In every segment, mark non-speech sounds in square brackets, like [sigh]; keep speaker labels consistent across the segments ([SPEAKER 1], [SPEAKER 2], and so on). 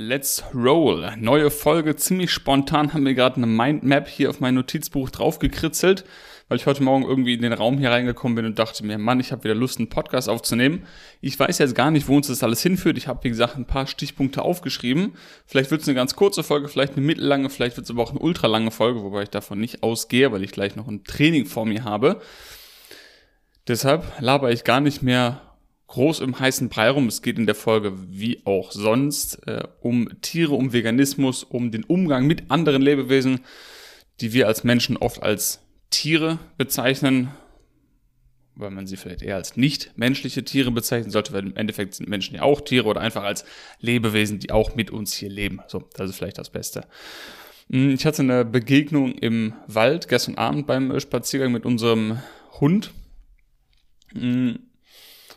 [SPEAKER 1] Let's roll. Neue Folge, ziemlich spontan haben wir gerade eine Mindmap hier auf mein Notizbuch draufgekritzelt, weil ich heute Morgen irgendwie in den Raum hier reingekommen bin und dachte mir, Mann, ich habe wieder Lust, einen Podcast aufzunehmen. Ich weiß jetzt gar nicht, wo uns das alles hinführt. Ich habe, wie gesagt, ein paar Stichpunkte aufgeschrieben. Vielleicht wird es eine ganz kurze Folge, vielleicht eine mittellange, vielleicht wird es aber auch eine ultralange Folge, wobei ich davon nicht ausgehe, weil ich gleich noch ein Training vor mir habe. Deshalb laber ich gar nicht mehr groß im heißen Brei rum. Es geht in der Folge wie auch sonst äh, um Tiere, um Veganismus, um den Umgang mit anderen Lebewesen, die wir als Menschen oft als Tiere bezeichnen, weil man sie vielleicht eher als nicht menschliche Tiere bezeichnen sollte, weil im Endeffekt sind Menschen ja auch Tiere oder einfach als Lebewesen, die auch mit uns hier leben. So, das ist vielleicht das Beste. Hm, ich hatte eine Begegnung im Wald gestern Abend beim Spaziergang mit unserem Hund.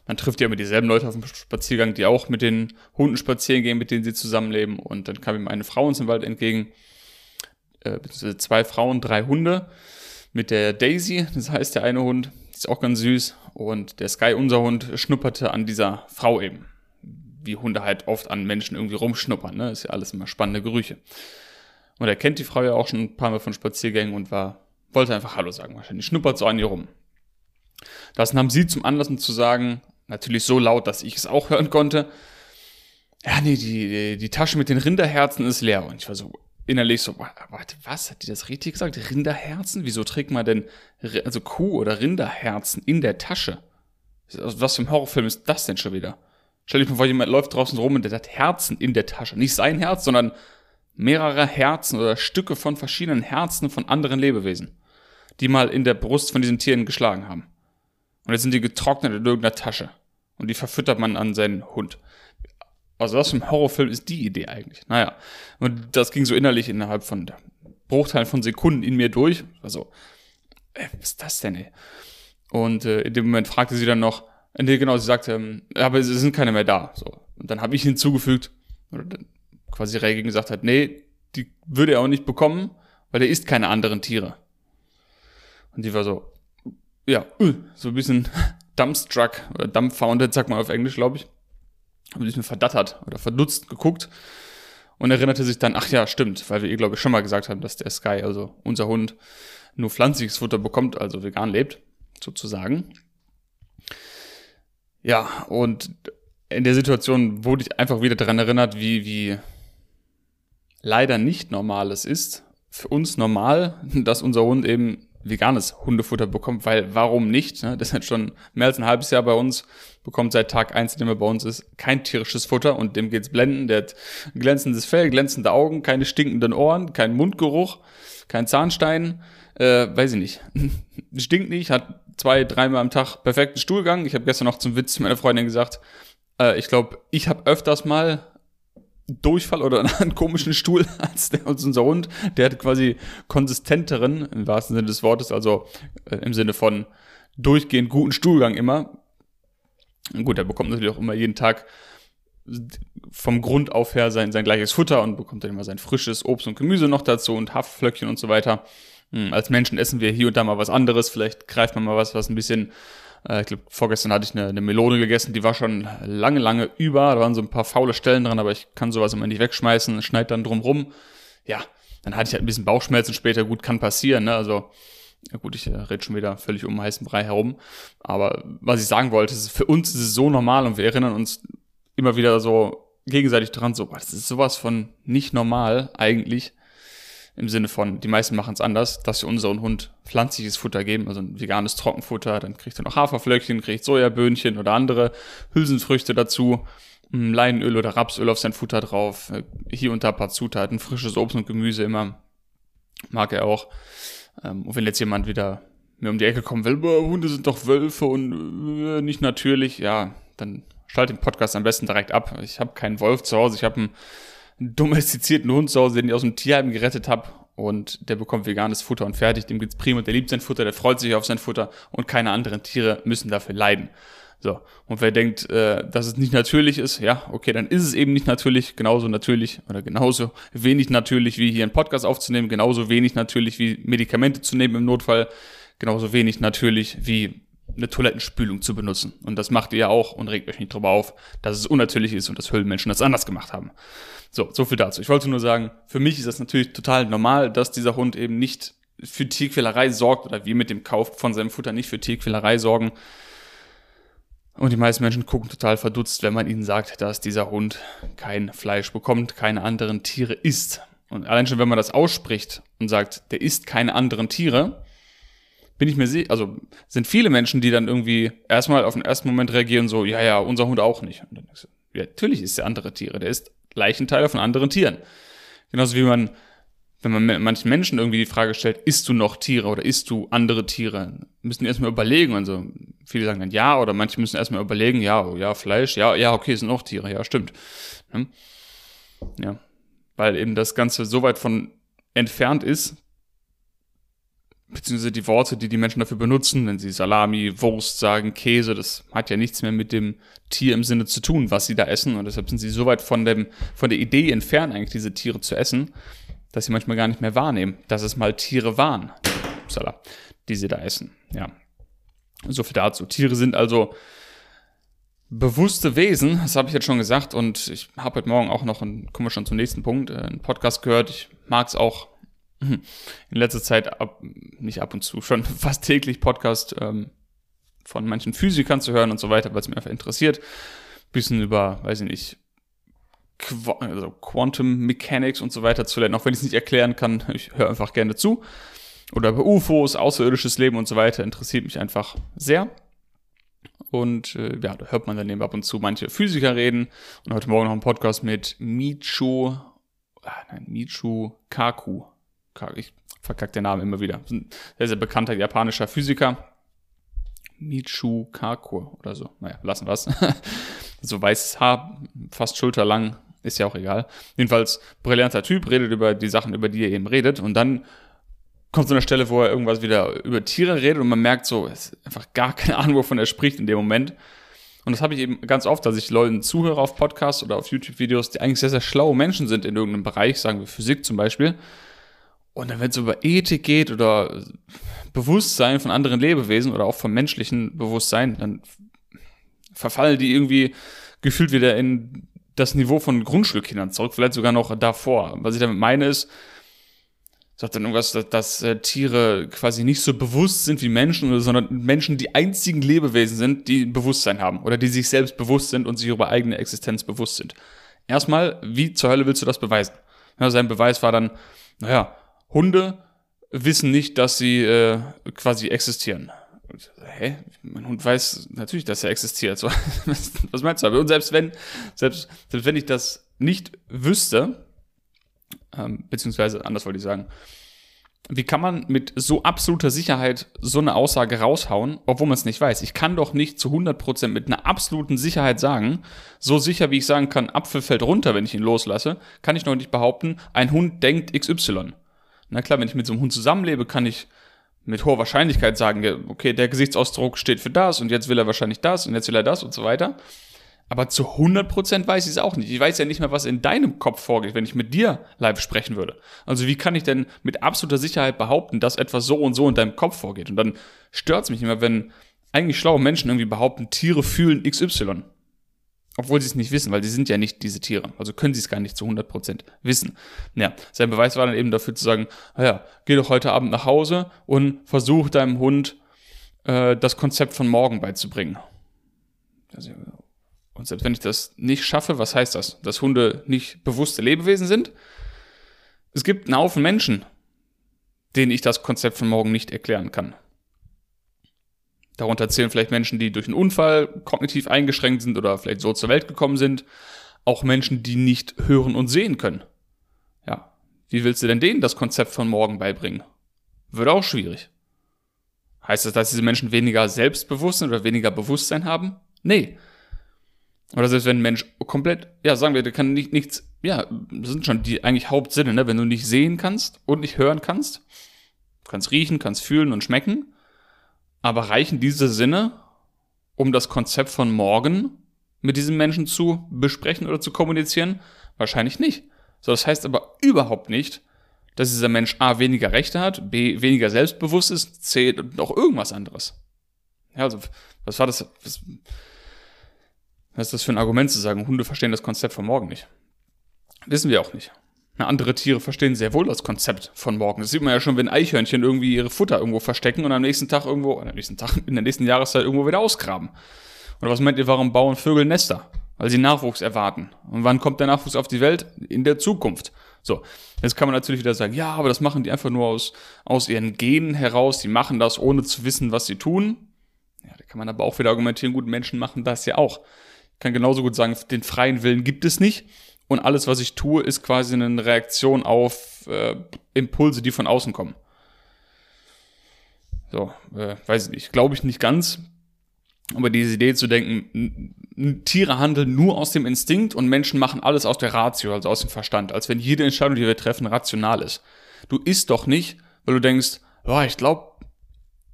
[SPEAKER 1] Man trifft ja immer dieselben Leute auf dem Spaziergang, die auch mit den Hunden spazieren gehen, mit denen sie zusammenleben. Und dann kam ihm eine Frau uns im Wald entgegen, äh, zwei Frauen, drei Hunde, mit der Daisy, das heißt der eine Hund, ist auch ganz süß. Und der Sky, unser Hund, schnupperte an dieser Frau eben. Wie Hunde halt oft an Menschen irgendwie rumschnuppern, ne? Ist ja alles immer spannende Gerüche. Und er kennt die Frau ja auch schon ein paar Mal von Spaziergängen und war, wollte einfach Hallo sagen wahrscheinlich. Schnuppert so an ihr rum. Das nahm sie zum Anlass, um zu sagen, Natürlich so laut, dass ich es auch hören konnte. Ja, nee, die, die Tasche mit den Rinderherzen ist leer. Und ich war so innerlich so, warte, was? Hat die das richtig gesagt? Rinderherzen? Wieso trägt man denn also Kuh- oder Rinderherzen in der Tasche? Was für ein Horrorfilm ist das denn schon wieder? Stell dich mal vor, jemand läuft draußen rum und der hat Herzen in der Tasche. Nicht sein Herz, sondern mehrere Herzen oder Stücke von verschiedenen Herzen von anderen Lebewesen, die mal in der Brust von diesen Tieren geschlagen haben. Und jetzt sind die getrocknet in irgendeiner Tasche. Und die verfüttert man an seinen Hund. Also für ein Horrorfilm ist die Idee eigentlich? Naja, und das ging so innerlich innerhalb von Bruchteilen von Sekunden in mir durch. Also, ey, was ist das denn, ey? Und äh, in dem Moment fragte sie dann noch, äh, nee, genau, sie sagte, ähm, aber es sind keine mehr da. So. Und dann habe ich hinzugefügt, oder dann quasi reagiert gesagt hat, nee, die würde er auch nicht bekommen, weil er isst keine anderen Tiere. Und die war so, ja, uh, so ein bisschen dumbstruck oder dumbfounded, sagt man auf Englisch, glaube ich. Ein bisschen verdattert oder verdutzt geguckt und erinnerte sich dann, ach ja, stimmt, weil wir ihr, glaube ich, schon mal gesagt haben, dass der Sky, also unser Hund, nur pflanzliches Futter bekommt, also vegan lebt, sozusagen. Ja, und in der Situation wurde ich einfach wieder daran erinnert, wie, wie leider nicht normal es ist, für uns normal, [laughs] dass unser Hund eben veganes Hundefutter bekommt, weil warum nicht? Ne? Das ist jetzt schon mehr als ein halbes Jahr bei uns, bekommt seit Tag eins, dem er bei uns ist, kein tierisches Futter und dem geht's blenden. Der hat glänzendes Fell, glänzende Augen, keine stinkenden Ohren, kein Mundgeruch, kein Zahnstein, äh, weiß ich nicht. [laughs] Stinkt nicht, hat zwei, dreimal am Tag perfekten Stuhlgang. Ich habe gestern noch zum Witz meiner Freundin gesagt, äh, ich glaube, ich habe öfters mal Durchfall oder [laughs] einen komischen Stuhl als, der, unser Hund. Der hat quasi konsistenteren, im wahrsten Sinne des Wortes, also äh, im Sinne von durchgehend guten Stuhlgang immer. Gut, er bekommt natürlich auch immer jeden Tag vom Grund auf her sein, sein gleiches Futter und bekommt dann immer sein frisches Obst und Gemüse noch dazu und Haftflöckchen und so weiter. Hm, als Menschen essen wir hier und da mal was anderes. Vielleicht greift man mal was, was ein bisschen äh, ich glaube, vorgestern hatte ich eine, eine Melone gegessen, die war schon lange, lange über. Da waren so ein paar faule Stellen dran, aber ich kann sowas immer nicht wegschmeißen, schneid dann drum rum. Ja, dann hatte ich halt ein bisschen Bauchschmerzen später. Gut, kann passieren, ne? Also, ja gut, ich äh, rede schon wieder völlig um heißen Brei herum. Aber was ich sagen wollte, ist, für uns ist es so normal und wir erinnern uns immer wieder so gegenseitig dran, so, boah, das ist sowas von nicht normal eigentlich im Sinne von, die meisten machen es anders, dass wir unseren Hund pflanzliches Futter geben, also ein veganes Trockenfutter, dann kriegt er noch Haferflöckchen, kriegt Sojaböhnchen oder andere Hülsenfrüchte dazu, hm, Leinöl oder Rapsöl auf sein Futter drauf, äh, hier und da ein paar Zutaten, frisches Obst und Gemüse immer, mag er auch. Ähm, und wenn jetzt jemand wieder mir um die Ecke kommen will, Hunde sind doch Wölfe und äh, nicht natürlich, ja, dann schalt den Podcast am besten direkt ab. Ich habe keinen Wolf zu Hause, ich habe einen domestizierten Hund zu Hause, den ich aus dem Tierheim gerettet habe. Und der bekommt veganes Futter und fertig. Dem geht's prima, der liebt sein Futter, der freut sich auf sein Futter und keine anderen Tiere müssen dafür leiden. So, und wer denkt, äh, dass es nicht natürlich ist, ja, okay, dann ist es eben nicht natürlich, genauso natürlich oder genauso wenig natürlich wie hier einen Podcast aufzunehmen, genauso wenig natürlich wie Medikamente zu nehmen im Notfall, genauso wenig natürlich wie eine Toilettenspülung zu benutzen. Und das macht ihr ja auch und regt euch nicht drüber auf, dass es unnatürlich ist und dass Höhlenmenschen das anders gemacht haben. So, so viel dazu. Ich wollte nur sagen, für mich ist das natürlich total normal, dass dieser Hund eben nicht für Tierquälerei sorgt oder wir mit dem Kauf von seinem Futter nicht für Tierquälerei sorgen. Und die meisten Menschen gucken total verdutzt, wenn man ihnen sagt, dass dieser Hund kein Fleisch bekommt, keine anderen Tiere isst. Und allein schon, wenn man das ausspricht und sagt, der isst keine anderen Tiere, bin ich mir sicher, also sind viele Menschen, die dann irgendwie erstmal auf den ersten Moment reagieren, so, ja, ja, unser Hund auch nicht. Und dann denkst du, ja, natürlich ist der andere Tiere, der isst Leichenteile von anderen Tieren. Genauso wie man, wenn man manchen Menschen irgendwie die Frage stellt, isst du noch Tiere oder isst du andere Tiere, müssen die erstmal überlegen. Also viele sagen dann ja oder manche müssen erstmal überlegen, ja, ja, Fleisch, ja, ja, okay, sind auch Tiere, ja, stimmt. Hm? Ja, weil eben das Ganze so weit von entfernt ist, beziehungsweise die Worte, die die Menschen dafür benutzen, wenn sie Salami, Wurst sagen, Käse, das hat ja nichts mehr mit dem Tier im Sinne zu tun, was sie da essen. Und deshalb sind sie so weit von, dem, von der Idee entfernt, eigentlich diese Tiere zu essen, dass sie manchmal gar nicht mehr wahrnehmen, dass es mal Tiere waren, die sie da essen. Ja. So viel dazu. Tiere sind also bewusste Wesen, das habe ich jetzt schon gesagt. Und ich habe heute Morgen auch noch, einen, kommen wir schon zum nächsten Punkt, äh, einen Podcast gehört. Ich mag es auch in letzter Zeit ab, nicht ab und zu, schon [laughs] fast täglich Podcast ähm, von manchen Physikern zu hören und so weiter, weil es mir einfach interessiert. Bisschen über, weiß ich nicht, Qu also Quantum Mechanics und so weiter zu lernen, auch wenn ich es nicht erklären kann. [laughs] Ich höre einfach gerne zu. Oder über UFOs, außerirdisches Leben und so weiter, interessiert mich einfach sehr. Und äh, ja, da hört man dann eben ab und zu manche Physiker reden. Und heute Morgen noch ein Podcast mit Micho, ah, nein, Michu Kaku ich verkacke den Namen immer wieder. Ein sehr, sehr bekannter japanischer Physiker. Michu Kaku oder so. Naja, lassen wir es. [laughs] so weißes Haar, fast schulterlang, ist ja auch egal. Jedenfalls brillanter Typ, redet über die Sachen, über die er eben redet. Und dann kommt so eine Stelle, wo er irgendwas wieder über Tiere redet und man merkt so, es ist einfach gar keine Ahnung, wovon er spricht in dem Moment. Und das habe ich eben ganz oft, dass ich Leuten zuhöre auf Podcasts oder auf YouTube-Videos, die eigentlich sehr, sehr schlaue Menschen sind in irgendeinem Bereich, sagen wir Physik zum Beispiel. Und dann, wenn es über Ethik geht oder Bewusstsein von anderen Lebewesen oder auch vom menschlichen Bewusstsein, dann verfallen die irgendwie gefühlt wieder in das Niveau von Grundschulkindern zurück, vielleicht sogar noch davor. Was ich damit meine ist, sagt dann irgendwas, dass, dass äh, Tiere quasi nicht so bewusst sind wie Menschen, sondern Menschen die einzigen Lebewesen sind, die ein Bewusstsein haben oder die sich selbst bewusst sind und sich über eigene Existenz bewusst sind. Erstmal, wie zur Hölle willst du das beweisen? Ja, sein Beweis war dann, naja, Hunde wissen nicht, dass sie äh, quasi existieren. Hä? Mein Hund weiß natürlich, dass er existiert. So, [laughs] was meinst du? Und selbst wenn, selbst, selbst wenn ich das nicht wüsste, ähm, beziehungsweise anders wollte ich sagen, wie kann man mit so absoluter Sicherheit so eine Aussage raushauen, obwohl man es nicht weiß? Ich kann doch nicht zu 100% mit einer absoluten Sicherheit sagen, so sicher wie ich sagen kann, Apfel fällt runter, wenn ich ihn loslasse, kann ich noch nicht behaupten, ein Hund denkt XY. Na klar, wenn ich mit so einem Hund zusammenlebe, kann ich mit hoher Wahrscheinlichkeit sagen, okay, der Gesichtsausdruck steht für das und jetzt will er wahrscheinlich das und jetzt will er das und so weiter. Aber zu 100% weiß ich es auch nicht. Ich weiß ja nicht mehr, was in deinem Kopf vorgeht, wenn ich mit dir live sprechen würde. Also wie kann ich denn mit absoluter Sicherheit behaupten, dass etwas so und so in deinem Kopf vorgeht? Und dann stört es mich immer, wenn eigentlich schlaue Menschen irgendwie behaupten, Tiere fühlen XY. Obwohl sie es nicht wissen, weil sie sind ja nicht diese Tiere. Also können sie es gar nicht zu 100% wissen. Ja, sein Beweis war dann eben dafür zu sagen, naja, geh doch heute Abend nach Hause und versuch deinem Hund äh, das Konzept von morgen beizubringen. Also, und selbst wenn ich das nicht schaffe, was heißt das? Dass Hunde nicht bewusste Lebewesen sind? Es gibt einen Haufen Menschen, denen ich das Konzept von morgen nicht erklären kann. Darunter zählen vielleicht Menschen, die durch einen Unfall kognitiv eingeschränkt sind oder vielleicht so zur Welt gekommen sind. Auch Menschen, die nicht hören und sehen können. Ja, wie willst du denn denen das Konzept von morgen beibringen? Wird auch schwierig. Heißt das, dass diese Menschen weniger Selbstbewusstsein oder weniger Bewusstsein haben? Nee. Oder selbst wenn ein Mensch komplett, ja, sagen wir, der kann nicht, nichts, ja, das sind schon die eigentlich Hauptsinne, ne? Wenn du nicht sehen kannst und nicht hören kannst, kannst riechen, kannst fühlen und schmecken, aber reichen diese Sinne, um das Konzept von morgen mit diesem Menschen zu besprechen oder zu kommunizieren? Wahrscheinlich nicht. So, das heißt aber überhaupt nicht, dass dieser Mensch A weniger Rechte hat, B weniger selbstbewusst ist, C noch irgendwas anderes. Ja, also, was war das? Was, was ist das für ein Argument zu sagen, Hunde verstehen das Konzept von morgen nicht? Wissen wir auch nicht. Andere Tiere verstehen sehr wohl das Konzept von morgen. Das sieht man ja schon, wenn Eichhörnchen irgendwie ihre Futter irgendwo verstecken und am nächsten Tag irgendwo, am nächsten Tag, [laughs] in der nächsten Jahreszeit irgendwo wieder ausgraben. Oder was meint ihr, warum bauen Vögel Nester? Weil sie Nachwuchs erwarten. Und wann kommt der Nachwuchs auf die Welt? In der Zukunft. So, jetzt kann man natürlich wieder sagen, ja, aber das machen die einfach nur aus, aus ihren Genen heraus. Die machen das, ohne zu wissen, was sie tun. Ja, da kann man aber auch wieder argumentieren, gut, Menschen machen das ja auch. Ich kann genauso gut sagen, den freien Willen gibt es nicht. Und alles, was ich tue, ist quasi eine Reaktion auf äh, Impulse, die von außen kommen. So, äh, weiß ich nicht. Glaube ich nicht ganz. Aber diese Idee zu denken, Tiere handeln nur aus dem Instinkt und Menschen machen alles aus der Ratio, also aus dem Verstand, als wenn jede Entscheidung, die wir treffen, rational ist. Du isst doch nicht, weil du denkst, oh, ich glaube,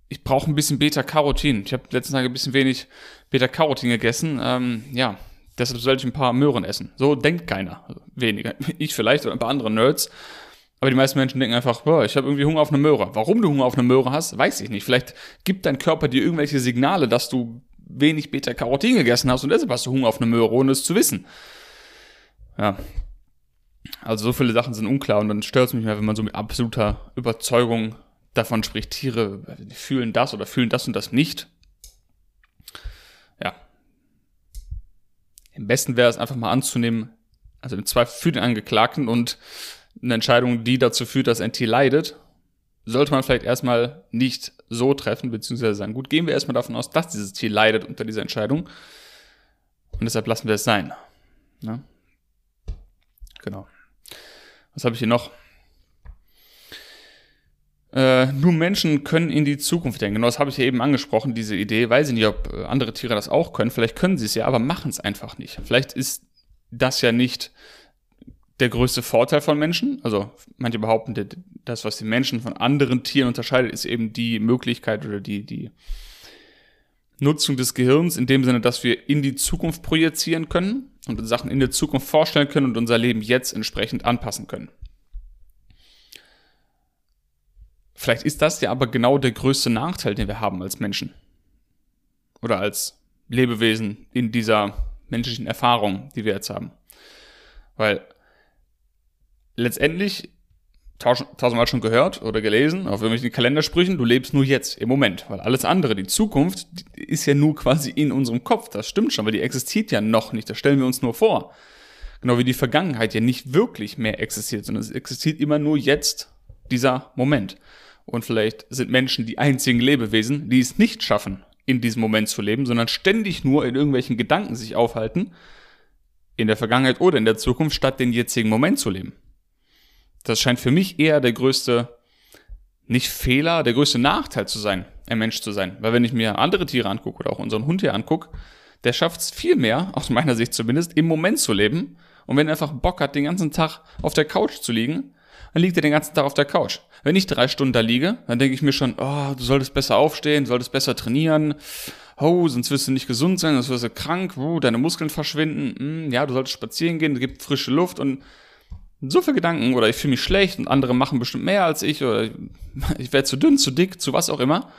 [SPEAKER 1] ich brauche ein bisschen Beta-Carotin. Ich habe letzten Tage ein bisschen wenig Beta-Carotin gegessen. Ähm, ja, deshalb sollte ich ein paar Möhren essen. So denkt keiner. Also weniger. [laughs] Ich vielleicht oder ein paar andere Nerds. Aber die meisten Menschen denken einfach, boah, ich habe irgendwie Hunger auf eine Möhre. Warum du Hunger auf eine Möhre hast, weiß ich nicht. Vielleicht gibt dein Körper dir irgendwelche Signale, dass du wenig Beta-Carotin gegessen hast und deshalb hast du Hunger auf eine Möhre, ohne es zu wissen. Ja. Also so viele Sachen sind unklar und dann stört es mich mehr, wenn man so mit absoluter Überzeugung davon spricht, Tiere fühlen das oder fühlen das und das nicht. Im besten wäre es einfach mal anzunehmen, also im Zweifel für den Angeklagten und eine Entscheidung, die dazu führt, dass Tier leidet, sollte man vielleicht erstmal nicht so treffen, beziehungsweise sagen, gut, gehen wir erstmal davon aus, dass dieses Tier leidet unter dieser Entscheidung. Und deshalb lassen wir es sein. Ne? Genau. Was habe ich hier noch? Äh, nur Menschen können in die Zukunft denken. Genau das habe ich ja eben angesprochen, diese Idee. Weiß ich nicht, ob äh, andere Tiere das auch können. Vielleicht können sie es ja, aber machen es einfach nicht. Vielleicht ist das ja nicht der größte Vorteil von Menschen. Also manche behaupten, das, was die Menschen von anderen Tieren unterscheidet, ist eben die Möglichkeit oder die, die Nutzung des Gehirns in dem Sinne, dass wir in die Zukunft projizieren können und Sachen in der Zukunft vorstellen können und unser Leben jetzt entsprechend anpassen können. Vielleicht ist das ja aber genau der größte Nachteil, den wir haben als Menschen. Oder als Lebewesen in dieser menschlichen Erfahrung, die wir jetzt haben. Weil letztendlich tausendmal schon gehört oder gelesen auf irgendwelchen Kalendersprüchen, du lebst nur jetzt, im Moment, weil alles andere, die Zukunft, die ist ja nur quasi in unserem Kopf, das stimmt schon, weil die existiert ja noch nicht, das stellen wir uns nur vor. Genau wie die Vergangenheit ja nicht wirklich mehr existiert, sondern es existiert immer nur jetzt, dieser Moment. Und vielleicht sind Menschen die einzigen Lebewesen, die es nicht schaffen, in diesem Moment zu leben, sondern ständig nur in irgendwelchen Gedanken sich aufhalten, in der Vergangenheit oder in der Zukunft, statt den jetzigen Moment zu leben. Das scheint für mich eher der größte, nicht Fehler, der größte Nachteil zu sein, ein Mensch zu sein. Weil wenn ich mir andere Tiere angucke oder auch unseren Hund hier angucke, der schafft es viel mehr, aus meiner Sicht zumindest, im Moment zu leben. Und wenn er einfach Bock hat, den ganzen Tag auf der Couch zu liegen, dann liegt er den ganzen Tag auf der Couch. Wenn ich drei Stunden da liege, dann denke ich mir schon, oh, du solltest besser aufstehen, solltest besser trainieren. Oh, sonst wirst du nicht gesund sein, sonst wirst du krank, oh, deine Muskeln verschwinden. Hm, ja, du solltest spazieren gehen, es gibt frische Luft und so viele Gedanken oder ich fühle mich schlecht und andere machen bestimmt mehr als ich oder ich [laughs] werde zu dünn, zu dick, zu was auch immer.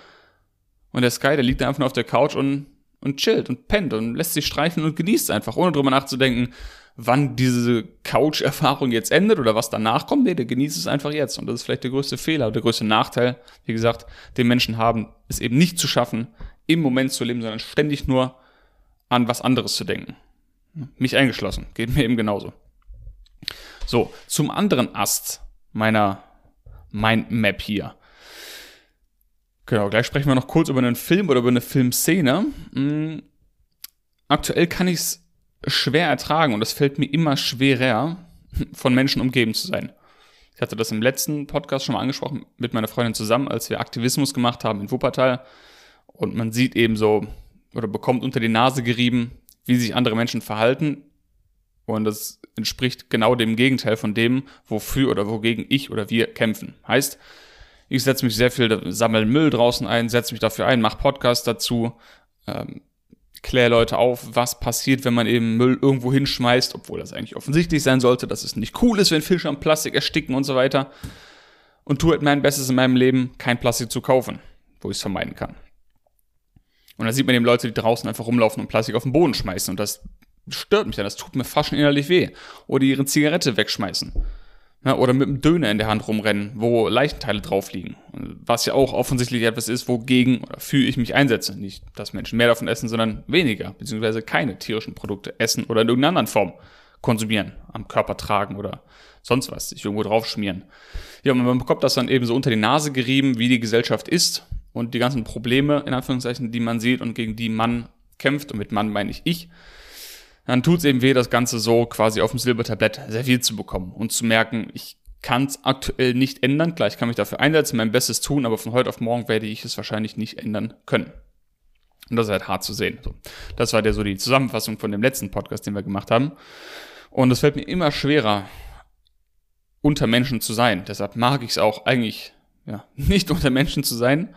[SPEAKER 1] Und der Sky, der liegt einfach nur auf der Couch und, und chillt und pennt und lässt sich streichen und genießt einfach, ohne drüber nachzudenken, wann diese Couch-Erfahrung jetzt endet oder was danach kommt. Nee, der genießt es einfach jetzt. Und das ist vielleicht der größte Fehler, der größte Nachteil, wie gesagt, den Menschen haben, es eben nicht zu schaffen, im Moment zu leben, sondern ständig nur an was anderes zu denken. Mich eingeschlossen. Geht mir eben genauso. So, zum anderen Ast meiner Mindmap hier. Genau, gleich sprechen wir noch kurz über einen Film oder über eine Filmszene. Hm, aktuell kann ich es schwer ertragen und es fällt mir immer schwerer, von Menschen umgeben zu sein. Ich hatte das im letzten Podcast schon mal angesprochen mit meiner Freundin zusammen, als wir Aktivismus gemacht haben in Wuppertal. Und man sieht eben so oder bekommt unter die Nase gerieben, wie sich andere Menschen verhalten und das entspricht genau dem Gegenteil von dem, wofür oder wogegen ich oder wir kämpfen. Heißt, ich setze mich sehr viel, sammle Müll draußen ein, setze mich dafür ein, mache Podcasts dazu, ähm, kläre Leute auf, was passiert, wenn man eben Müll irgendwo hinschmeißt, obwohl das eigentlich offensichtlich sein sollte, dass es nicht cool ist, wenn Fische am Plastik ersticken und so weiter. Und tue halt mein Bestes in meinem Leben, kein Plastik zu kaufen, wo ich es vermeiden kann. Und da sieht man eben Leute, die draußen einfach rumlaufen und Plastik auf den Boden schmeißen. Und das stört mich dann, das tut mir fast schon innerlich weh. Oder ihre Zigarette wegschmeißen. Oder mit einem Döner in der Hand rumrennen, wo Leichenteile drauf liegen. Was ja auch offensichtlich etwas ist, wogegen oder für ich mich einsetze. Nicht, dass Menschen mehr davon essen, sondern weniger, beziehungsweise keine tierischen Produkte essen oder in irgendeiner anderen Form konsumieren, am Körper tragen oder sonst was, sich irgendwo drauf schmieren. Ja, und man bekommt das dann eben so unter die Nase gerieben, wie die Gesellschaft ist und die ganzen Probleme, in Anführungszeichen, die man sieht und gegen die man kämpft, und mit Mann meine ich ich, dann tut es eben weh, das Ganze so quasi auf dem Silbertablett serviert zu bekommen und zu merken, ich kann es aktuell nicht ändern. Klar, ich kann mich dafür einsetzen, mein Bestes tun, aber von heute auf morgen werde ich es wahrscheinlich nicht ändern können. Und das ist halt hart zu sehen. So, das war ja so die Zusammenfassung von dem letzten Podcast, den wir gemacht haben. Und es fällt mir immer schwerer, unter Menschen zu sein. Deshalb mag ich es auch eigentlich, ja, [laughs] nicht unter Menschen zu sein,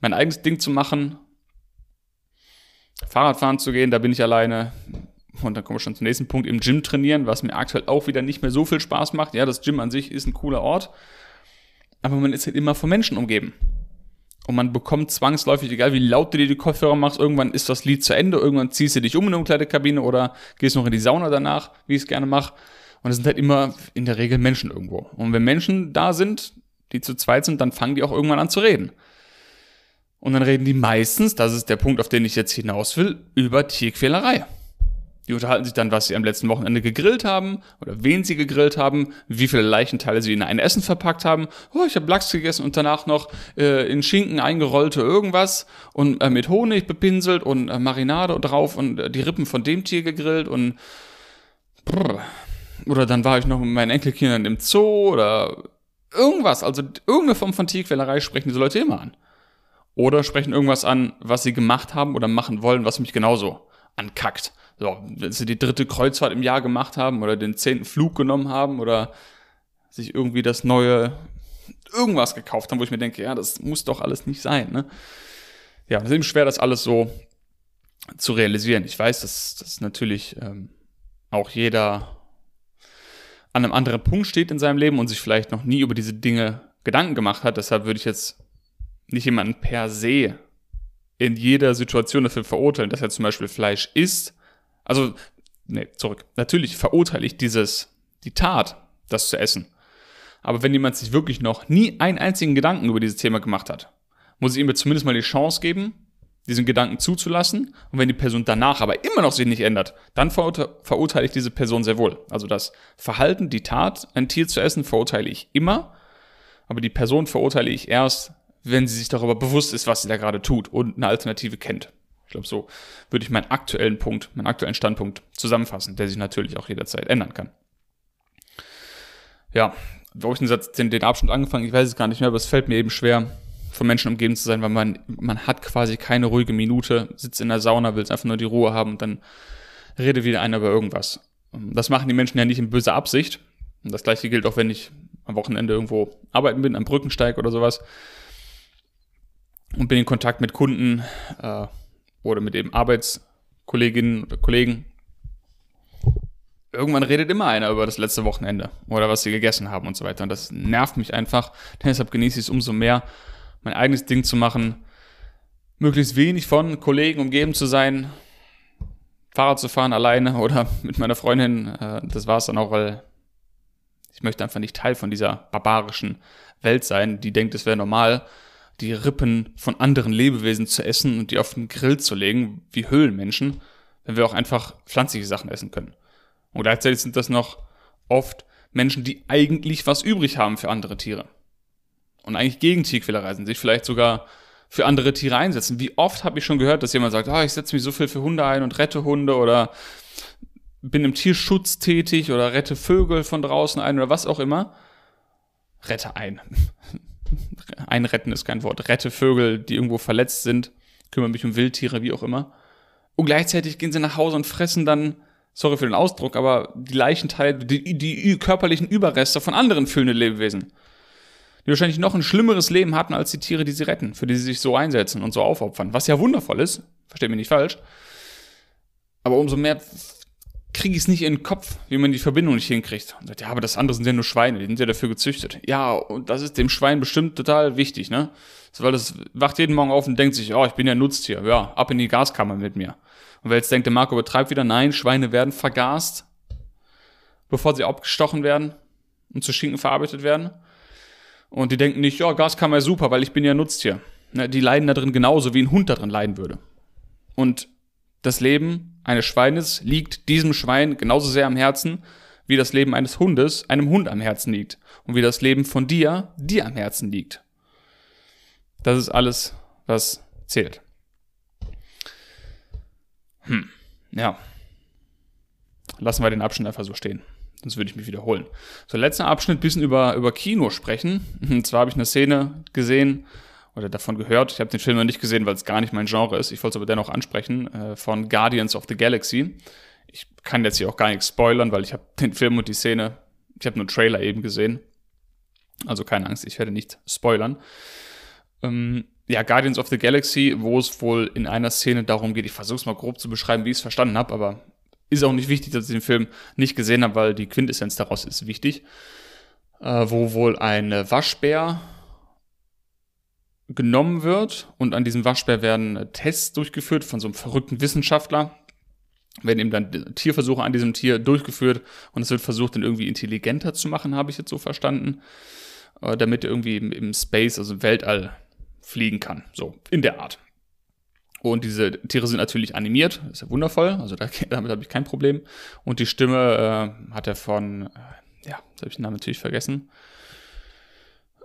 [SPEAKER 1] mein eigenes Ding zu machen, Fahrradfahren zu gehen, da bin ich alleine. Und dann kommen wir schon zum nächsten Punkt, im Gym trainieren, was mir aktuell auch wieder nicht mehr so viel Spaß macht. Ja, das Gym an sich ist ein cooler Ort, aber man ist halt immer von Menschen umgeben. Und man bekommt zwangsläufig, egal wie laut du dir die Kopfhörer machst, irgendwann ist das Lied zu Ende, irgendwann ziehst du dich um in eine Umkleidekabine oder gehst noch in die Sauna danach, wie ich es gerne mache. Und es sind halt immer in der Regel Menschen irgendwo. Und wenn Menschen da sind, die zu zweit sind, dann fangen die auch irgendwann an zu reden. Und dann reden die meistens, das ist der Punkt, auf den ich jetzt hinaus will, über Tierquälerei. Die unterhalten sich dann, was sie am letzten Wochenende gegrillt haben oder wen sie gegrillt haben, wie viele Leichenteile sie in ein Essen verpackt haben. Oh, ich habe Lachs gegessen und danach noch äh, in Schinken eingerollte irgendwas und äh, mit Honig bepinselt und äh, Marinade drauf und äh, die Rippen von dem Tier gegrillt und brr. oder dann war ich noch mit meinen Enkelkindern im Zoo oder irgendwas. Also irgendeine Form von Tierquälerei sprechen diese Leute immer an. Oder sprechen irgendwas an, was sie gemacht haben oder machen wollen, was mich genauso ankackt. So, wenn sie die dritte Kreuzfahrt im Jahr gemacht haben oder den zehnten Flug genommen haben oder sich irgendwie das neue irgendwas gekauft haben, wo ich mir denke, ja, das muss doch alles nicht sein. Ne? Ja, es ist eben schwer, das alles so zu realisieren. Ich weiß, dass, dass natürlich ähm, auch jeder an einem anderen Punkt steht in seinem Leben und sich vielleicht noch nie über diese Dinge Gedanken gemacht hat. Deshalb würde ich jetzt nicht jemanden per se in jeder Situation dafür verurteilen, dass er zum Beispiel Fleisch isst. Also, nee, zurück. Natürlich verurteile ich dieses, die Tat, das zu essen. Aber wenn jemand sich wirklich noch nie einen einzigen Gedanken über dieses Thema gemacht hat, muss ich ihm zumindest mal die Chance geben, diesen Gedanken zuzulassen. Und wenn die Person danach aber immer noch sich nicht ändert, dann verurteile ich diese Person sehr wohl. Also das Verhalten, die Tat, ein Tier zu essen, verurteile ich immer. Aber die Person verurteile ich erst, wenn sie sich darüber bewusst ist, was sie da gerade tut und eine Alternative kennt. Ich glaube, so würde ich meinen aktuellen Punkt, meinen aktuellen Standpunkt zusammenfassen, der sich natürlich auch jederzeit ändern kann. Ja, wo ich den, Satz, den, den Abschnitt angefangen, ich weiß es gar nicht mehr, aber es fällt mir eben schwer, von Menschen umgeben zu sein, weil man, man hat quasi keine ruhige Minute, sitzt in der Sauna, will einfach nur die Ruhe haben und dann redet wieder einer über irgendwas. Das machen die Menschen ja nicht in böser Absicht. Und das gleiche gilt auch, wenn ich am Wochenende irgendwo arbeiten bin, am Brückensteig oder sowas und bin in Kontakt mit Kunden äh, oder mit eben Arbeitskolleginnen oder Kollegen. Irgendwann redet immer einer über das letzte Wochenende oder was sie gegessen haben und so weiter. Und das nervt mich einfach. [laughs] Deshalb genieße ich es umso mehr, mein eigenes Ding zu machen, möglichst wenig von Kollegen umgeben zu sein, Fahrrad zu fahren alleine oder [laughs] mit meiner Freundin. Äh, das war es dann auch, weil ich möchte einfach nicht Teil von dieser barbarischen Welt sein, die denkt, es wäre normal, die Rippen von anderen Lebewesen zu essen und die auf den Grill zu legen, wie Höhlenmenschen, wenn wir auch einfach pflanzliche Sachen essen können. Und gleichzeitig sind das noch oft Menschen, die eigentlich was übrig haben für andere Tiere. Und eigentlich gegen Tierquälerei sind, sich vielleicht sogar für andere Tiere einsetzen. Wie oft habe ich schon gehört, dass jemand sagt, oh, ich setze mich so viel für Hunde ein und rette Hunde oder bin im Tierschutz tätig oder rette Vögel von draußen ein oder was auch immer. Rette ein [laughs] einretten ist kein Wort, rette Vögel, die irgendwo verletzt sind, kümmere mich um Wildtiere, wie auch immer. Und gleichzeitig gehen sie nach Hause und fressen dann, sorry für den Ausdruck, aber die Leichenteile, die, die körperlichen Überreste von anderen fühlenden Lebewesen. Die wahrscheinlich noch ein schlimmeres Leben hatten als die Tiere, die sie retten, für die sie sich so einsetzen und so aufopfern. Was ja wundervoll ist, versteht mich nicht falsch. Aber umso mehr kriege ich es nicht in den Kopf, wie man die Verbindung nicht hinkriegt. Und sagt, ja, aber das andere sind ja nur Schweine, die sind ja dafür gezüchtet. Ja, und das ist dem Schwein bestimmt total wichtig, ne? So, weil das wacht jeden Morgen auf und denkt sich, oh, ich bin ja Nutztier, ja, ab in die Gaskammer mit mir. Und wer jetzt denkt, der Marco übertreibt wieder, nein, Schweine werden vergast, bevor sie abgestochen werden und zu Schinken verarbeitet werden. Und die denken nicht, ja, Gaskammer ist super, weil ich bin ja Nutztier. Ne, die leiden da drin genauso, wie ein Hund da drin leiden würde. Und das Leben eines Schweines liegt diesem Schwein genauso sehr am Herzen, wie das Leben eines Hundes einem Hund am Herzen liegt. Und wie das Leben von dir dir am Herzen liegt. Das ist alles, was zählt. Hm, ja. Lassen wir den Abschnitt einfach so stehen. Sonst würde ich mich wiederholen. So, letzter Abschnitt, bisschen über, über Kino sprechen. [laughs] Und zwar habe ich eine Szene gesehen oder davon gehört. Ich habe den Film noch nicht gesehen, weil es gar nicht mein Genre ist. Ich wollte es aber dennoch ansprechen. Äh, von Guardians of the Galaxy. Ich kann jetzt hier auch gar nichts spoilern, weil ich habe den Film und die Szene, ich habe nur Trailer eben gesehen. Also keine Angst, ich werde nicht spoilern. Ähm, ja, Guardians of the Galaxy, wo es wohl in einer Szene darum geht, ich versuche es mal grob zu beschreiben, wie ich es verstanden habe, aber ist auch nicht wichtig, dass ich den Film nicht gesehen habe, weil die Quintessenz daraus ist wichtig. Äh, wo wohl ein Waschbär genommen wird und an diesem Waschbär werden Tests durchgeführt von so einem verrückten Wissenschaftler. Werden eben dann Tierversuche an diesem Tier durchgeführt und es wird versucht, ihn irgendwie intelligenter zu machen, habe ich jetzt so verstanden, äh, damit er irgendwie im Space, also im Weltall, fliegen kann. So, in der Art. Und diese Tiere sind natürlich animiert, ist ja wundervoll, also da, [laughs] damit habe ich kein Problem. Und die Stimme äh, hat er von, äh, ja, jetzt habe ich den Namen natürlich vergessen.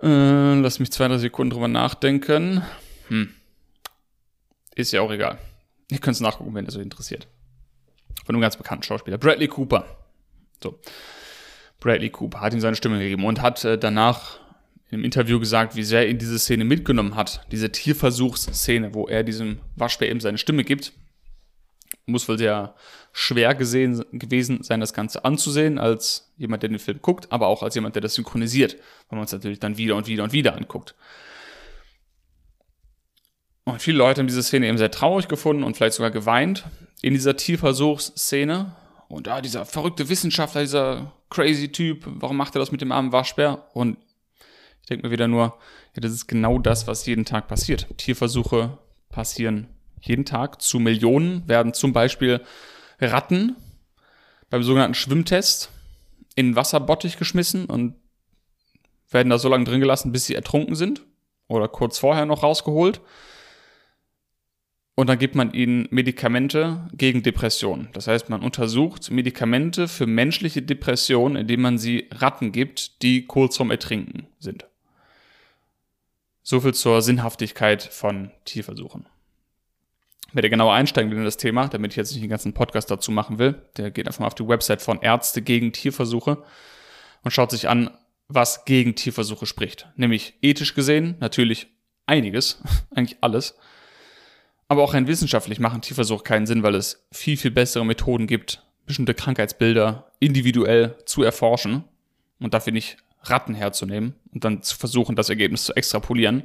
[SPEAKER 1] Äh, lass mich zwei, drei Sekunden drüber nachdenken. Hm. Ist ja auch egal. Ihr könnt es nachgucken, wenn ihr so interessiert. Von einem ganz bekannten Schauspieler. Bradley Cooper. So. Bradley Cooper hat ihm seine Stimme gegeben und hat äh, danach im Interview gesagt, wie sehr ihn diese Szene mitgenommen hat. Diese Tierversuchsszene, wo er diesem Waschbär eben seine Stimme gibt. Muss wohl sehr schwer gesehen, gewesen sein, das Ganze anzusehen, als jemand, der den Film guckt, aber auch als jemand, der das synchronisiert, weil man es natürlich dann wieder und wieder und wieder anguckt. Und viele Leute haben diese Szene eben sehr traurig gefunden und vielleicht sogar geweint in dieser Tierversuchsszene. Und da ah, dieser verrückte Wissenschaftler, dieser crazy Typ, warum macht er das mit dem armen Waschbär? Und ich denke mir wieder nur, ja, das ist genau das, was jeden Tag passiert. Tierversuche passieren jeden Tag. Zu Millionen werden zum Beispiel Ratten beim sogenannten Schwimmtest in Wasserbottich geschmissen und werden da so lange drin gelassen, bis sie ertrunken sind oder kurz vorher noch rausgeholt. Und dann gibt man ihnen Medikamente gegen Depressionen. Das heißt, man untersucht Medikamente für menschliche Depressionen, indem man sie Ratten gibt, die kurz vorm Ertrinken sind. So viel zur Sinnhaftigkeit von Tierversuchen. Wer der genauer einsteigen will in das Thema, damit ich jetzt nicht den ganzen Podcast dazu machen will, der geht einfach mal auf die Website von Ärzte gegen Tierversuche und schaut sich an, was gegen Tierversuche spricht. Nämlich ethisch gesehen natürlich einiges, [laughs] eigentlich alles. Aber auch rein wissenschaftlich machen Tierversuche keinen Sinn, weil es viel, viel bessere Methoden gibt, bestimmte Krankheitsbilder individuell zu erforschen und dafür nicht Ratten herzunehmen und dann zu versuchen, das Ergebnis zu extrapolieren.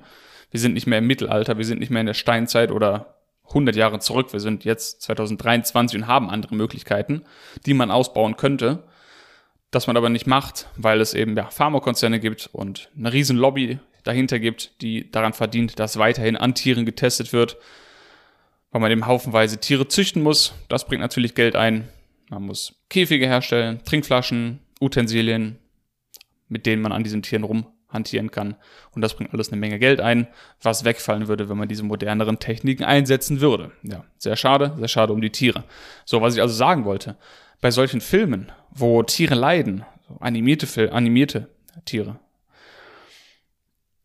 [SPEAKER 1] Wir sind nicht mehr im Mittelalter, wir sind nicht mehr in der Steinzeit oder 100 Jahre zurück. Wir sind jetzt 2023 und haben andere Möglichkeiten, die man ausbauen könnte, das man aber nicht macht, weil es eben ja, Pharmakonzerne gibt und eine riesen Lobby dahinter gibt, die daran verdient, dass weiterhin an Tieren getestet wird, weil man eben haufenweise Tiere züchten muss. Das bringt natürlich Geld ein. Man muss Käfige herstellen, Trinkflaschen, Utensilien, mit denen man an diesen Tieren rumhantieren kann. Und das bringt alles eine Menge Geld ein, was wegfallen würde, wenn man diese moderneren Techniken einsetzen würde. Ja, sehr schade, sehr schade um die Tiere. So, was ich also sagen wollte, bei solchen Filmen, wo Tiere leiden, animierte, animierte Tiere,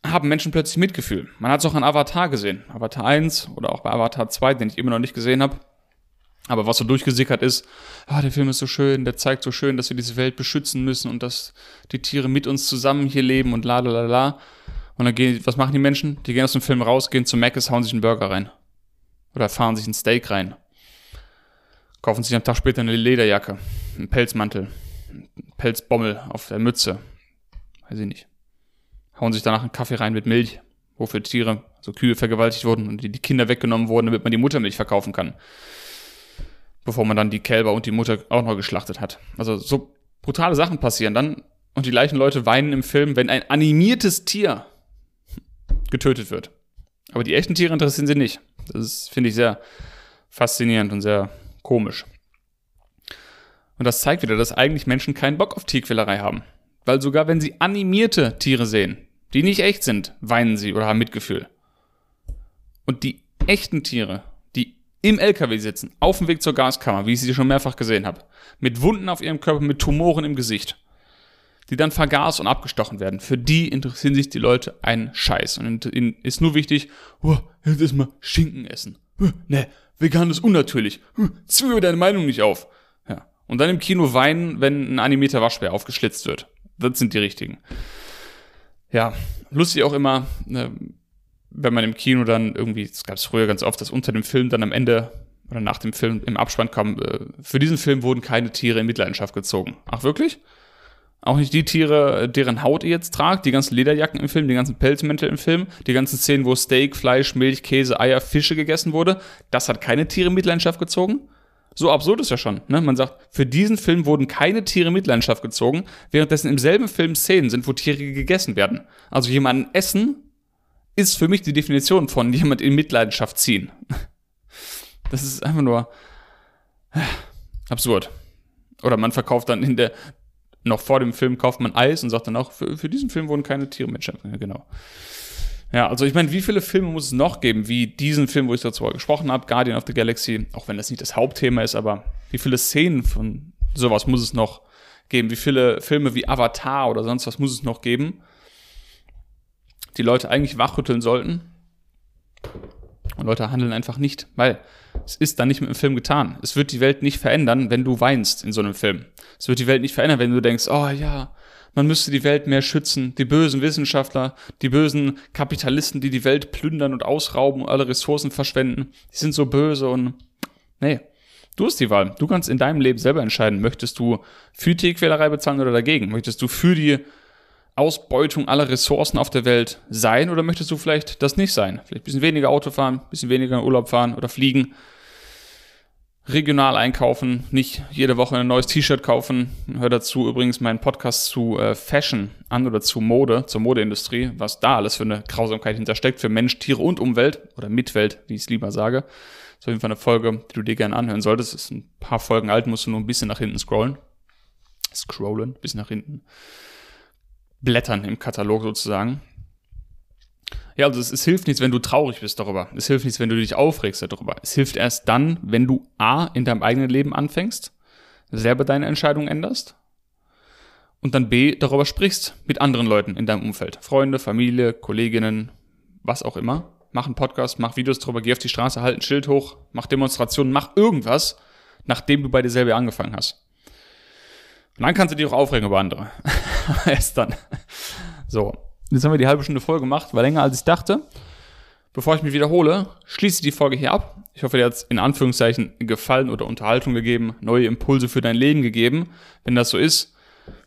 [SPEAKER 1] haben Menschen plötzlich Mitgefühl. Man hat es auch an Avatar gesehen. Avatar 1 oder auch bei Avatar 2, den ich immer noch nicht gesehen habe. Aber was so durchgesickert ist, ah, der Film ist so schön, der zeigt so schön, dass wir diese Welt beschützen müssen und dass die Tiere mit uns zusammen hier leben und la la la la. Und dann gehen, was machen die Menschen? Die gehen aus dem Film raus, gehen zu Mc's, hauen sich einen Burger rein. Oder fahren sich ein Steak rein. Kaufen sich einen Tag später eine Lederjacke, einen Pelzmantel, einen Pelzbommel auf der Mütze. Weiß ich nicht. Hauen sich danach einen Kaffee rein mit Milch, wofür Tiere, so Kühe vergewaltigt wurden und die Kinder weggenommen wurden, damit man die Muttermilch verkaufen kann. Bevor man dann die Kälber und die Mutter auch noch geschlachtet hat. Also so brutale Sachen passieren dann und die gleichen Leute weinen im Film, wenn ein animiertes Tier getötet wird. Aber die echten Tiere interessieren sie nicht. Das finde ich sehr faszinierend und sehr komisch. Und das zeigt wieder, dass eigentlich Menschen keinen Bock auf Tierquälerei haben. Weil sogar wenn sie animierte Tiere sehen, die nicht echt sind, weinen sie oder haben Mitgefühl. Und die echten Tiere, im LKW sitzen, auf dem Weg zur Gaskammer, wie ich sie schon mehrfach gesehen habe, mit Wunden auf ihrem Körper, mit Tumoren im Gesicht, die dann vergaß und abgestochen werden, für die interessieren sich die Leute einen Scheiß. Und ihnen ist nur wichtig, oh, jetzt ist mal Schinken essen. Ne, vegan ist unnatürlich. Zwinge deine Meinung nicht auf. Ja. Und dann im Kino weinen, wenn ein animierter Waschbär aufgeschlitzt wird. Das sind die richtigen. Ja, lustig auch immer, ne, wenn man im Kino dann irgendwie, das gab es früher ganz oft, dass unter dem Film dann am Ende oder nach dem Film im Abspann kam, äh, für diesen Film wurden keine Tiere in Mitleidenschaft gezogen. Ach wirklich? Auch nicht die Tiere, deren Haut ihr jetzt tragt, die ganzen Lederjacken im Film, die ganzen Pelzmäntel im Film, die ganzen Szenen, wo Steak, Fleisch, Milch, Käse, Eier, Fische gegessen wurde. Das hat keine Tiere in Mitleidenschaft gezogen. So absurd ist ja schon. Ne? Man sagt, für diesen Film wurden keine Tiere in Mitleidenschaft gezogen, währenddessen im selben Film Szenen sind, wo Tiere gegessen werden. Also jemanden essen ist für mich die Definition von jemand in Mitleidenschaft ziehen. Das ist einfach nur äh, absurd. Oder man verkauft dann in der, noch vor dem Film kauft man Eis und sagt dann auch, für, für diesen Film wurden keine Tiere mit ja, genau. Ja, also ich meine, wie viele Filme muss es noch geben, wie diesen Film, wo ich dazu gesprochen habe, Guardian of the Galaxy, auch wenn das nicht das Hauptthema ist, aber wie viele Szenen von sowas muss es noch geben? Wie viele Filme wie Avatar oder sonst was muss es noch geben, die Leute eigentlich wachrütteln sollten? Und Leute handeln einfach nicht, weil es ist dann nicht mit dem Film getan. Es wird die Welt nicht verändern, wenn du weinst in so einem Film. Es wird die Welt nicht verändern, wenn du denkst, oh ja, man müsste die Welt mehr schützen. Die bösen Wissenschaftler, die bösen Kapitalisten, die die Welt plündern und ausrauben und alle Ressourcen verschwenden, die sind so böse und nee. Du hast die Wahl. Du kannst in deinem Leben selber entscheiden, möchtest du für Tierquälerei bezahlen oder dagegen? Möchtest du für die Ausbeutung aller Ressourcen auf der Welt sein oder möchtest du vielleicht das nicht sein? Vielleicht ein bisschen weniger Auto fahren, ein bisschen weniger in Urlaub fahren oder fliegen, regional einkaufen, nicht jede Woche ein neues T-Shirt kaufen. Hör dazu übrigens meinen Podcast zu äh, Fashion an oder zu Mode, zur Modeindustrie, was da alles für eine Grausamkeit hintersteckt für Mensch, Tiere und Umwelt oder Mitwelt, wie ich es lieber sage. Das ist auf jeden Fall eine Folge, die du dir gerne anhören solltest. Ist ein paar Folgen alt, musst du nur ein bisschen nach hinten scrollen. Scrollen, bis nach hinten blättern im Katalog sozusagen. Ja, also es, es, hilft nichts, wenn du traurig bist darüber. Es hilft nichts, wenn du dich aufregst darüber. Es hilft erst dann, wenn du A, in deinem eigenen Leben anfängst, selber deine Entscheidung änderst und dann B, darüber sprichst mit anderen Leuten in deinem Umfeld. Freunde, Familie, Kolleginnen, was auch immer. Mach einen Podcast, mach Videos darüber, geh auf die Straße, halt ein Schild hoch, mach Demonstrationen, mach irgendwas, nachdem du bei dir selber angefangen hast. Und dann kannst du dich auch aufregen über andere. [laughs] [laughs] Erst dann. So, jetzt haben wir die halbe Stunde voll gemacht, war länger als ich dachte. Bevor ich mich wiederhole, schließe die Folge hier ab. Ich hoffe, dir hat es in Anführungszeichen gefallen oder Unterhaltung gegeben, neue Impulse für dein Leben gegeben. Wenn das so ist,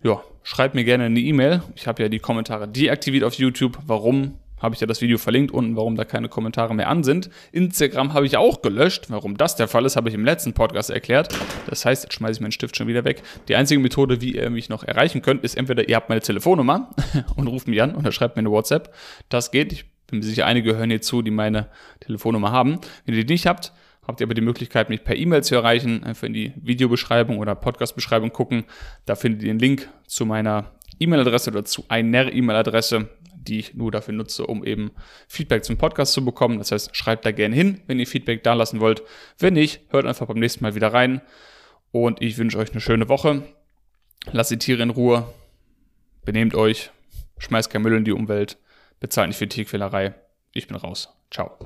[SPEAKER 1] ja, schreib mir gerne eine E-Mail. Ich habe ja die Kommentare deaktiviert auf YouTube. Warum? Habe ich ja das Video verlinkt unten, warum da keine Kommentare mehr an sind. Instagram habe ich auch gelöscht. Warum das der Fall ist, habe ich im letzten Podcast erklärt. Das heißt, jetzt schmeiße ich meinen Stift schon wieder weg. Die einzige Methode, wie ihr mich noch erreichen könnt, ist entweder ihr habt meine Telefonnummer [laughs] und ruft mich an oder schreibt mir eine WhatsApp. Das geht. Ich bin mir sicher, einige hören hier zu, die meine Telefonnummer haben. Wenn ihr die nicht habt, habt ihr aber die Möglichkeit, mich per E-Mail zu erreichen. Einfach in die Videobeschreibung oder Podcast-Beschreibung gucken. Da findet ihr den Link zu meiner E-Mail-Adresse oder zu einer E-Mail-Adresse die ich nur dafür nutze, um eben Feedback zum Podcast zu bekommen. Das heißt, schreibt da gerne hin, wenn ihr Feedback da lassen wollt. Wenn nicht, hört einfach beim nächsten Mal wieder rein. Und ich wünsche euch eine schöne Woche. Lasst die Tiere in Ruhe. Benehmt euch. Schmeißt kein Müll in die Umwelt. Bezahlt nicht für Tierquälerei. Ich bin raus. Ciao.